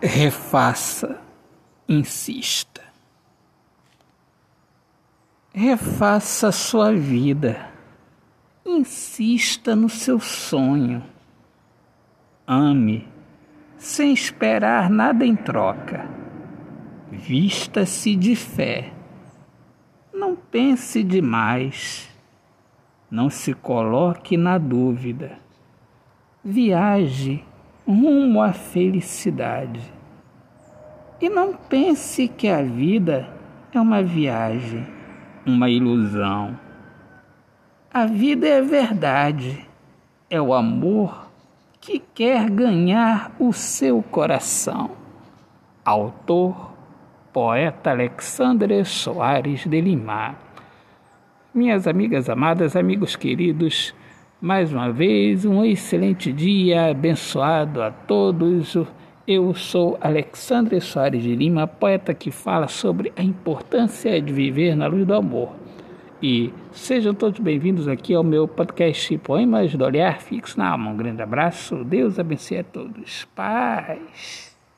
refaça, insista. Refaça a sua vida. Insista no seu sonho. Ame, sem esperar nada em troca. Vista-se de fé. Não pense demais. Não se coloque na dúvida. Viaje rumo à felicidade. E não pense que a vida é uma viagem, uma ilusão. A vida é verdade, é o amor que quer ganhar o seu coração. Autor, poeta Alexandre Soares de Lima. Minhas amigas amadas, amigos queridos, mais uma vez, um excelente dia abençoado a todos. Eu sou Alexandre Soares de Lima, poeta que fala sobre a importância de viver na luz do amor. E sejam todos bem-vindos aqui ao meu podcast Poemas do Olhar Fixo na Alma. Um grande abraço, Deus abençoe a todos. Paz.